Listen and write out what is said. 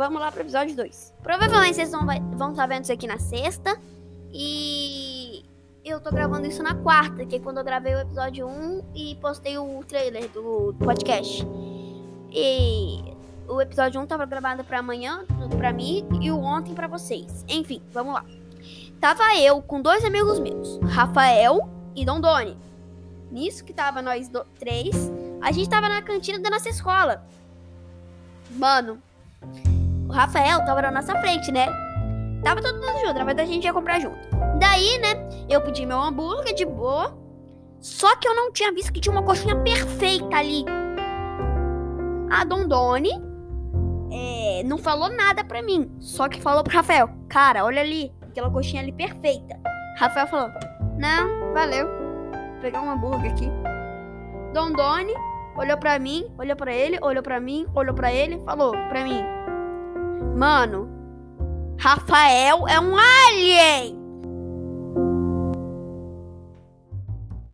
vamos lá pro episódio 2. Provavelmente vocês vão estar vão tá vendo isso aqui na sexta. E eu tô gravando isso na quarta, que é quando eu gravei o episódio 1 e postei o trailer do podcast. E o episódio 1 tava gravado para amanhã, para mim, e o ontem para vocês. Enfim, vamos lá. Tava eu com dois amigos meus, Rafael e Dondoni. Nisso que tava nós do, três, a gente tava na cantina da nossa escola. Mano, o Rafael tava na nossa frente, né? Tava todo mundo junto, na verdade a gente ia comprar junto. Daí, né, eu pedi meu hambúrguer de boa. Só que eu não tinha visto que tinha uma coxinha perfeita ali. A Dondone é, não falou nada pra mim. Só que falou pro Rafael: Cara, olha ali, aquela coxinha ali perfeita. Rafael falou: Não, valeu. Vou pegar um hambúrguer aqui. Dondone olhou pra mim, olhou pra ele, olhou pra mim, olhou pra ele, falou pra mim: Mano, Rafael é um alien!